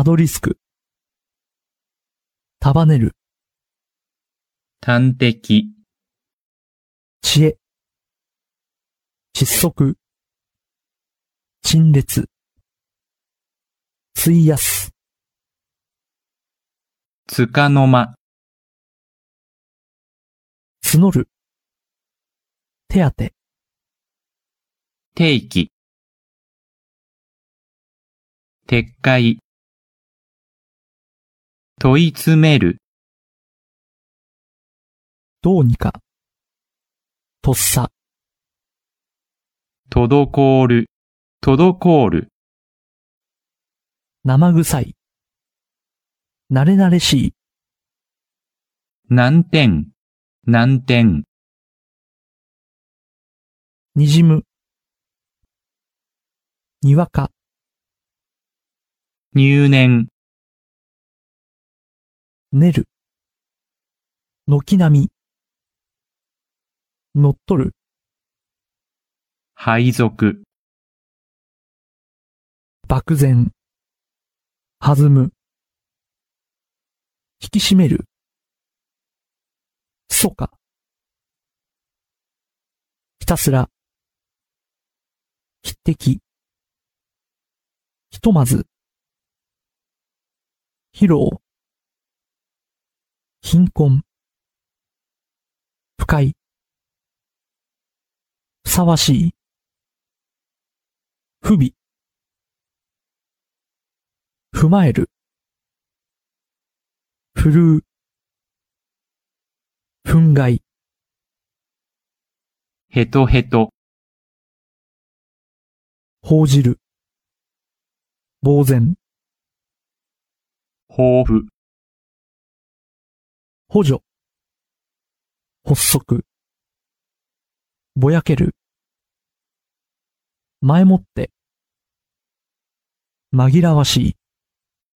たどり着く。束ねる。端的、知恵。窒息。陳列。費やす。つかの間、募る。手当て。定期、撤回、問い詰める、どうにか。とっさ。滞る、滞る、生臭い。慣れ慣れしい。難点、難点、にじむ。にわか。入念、練る。軒並み。乗っ取る。配属、漠然。弾む。引き締める。そか。ひたすら。匹敵。ひとまず。疲労。貧困。深い。ふさわしい。不備。踏まえる。ふるう。憤慨。ヘトヘト、報じる。呆然。豊富、補助。発足。ぼやける。前もって。紛らわしい。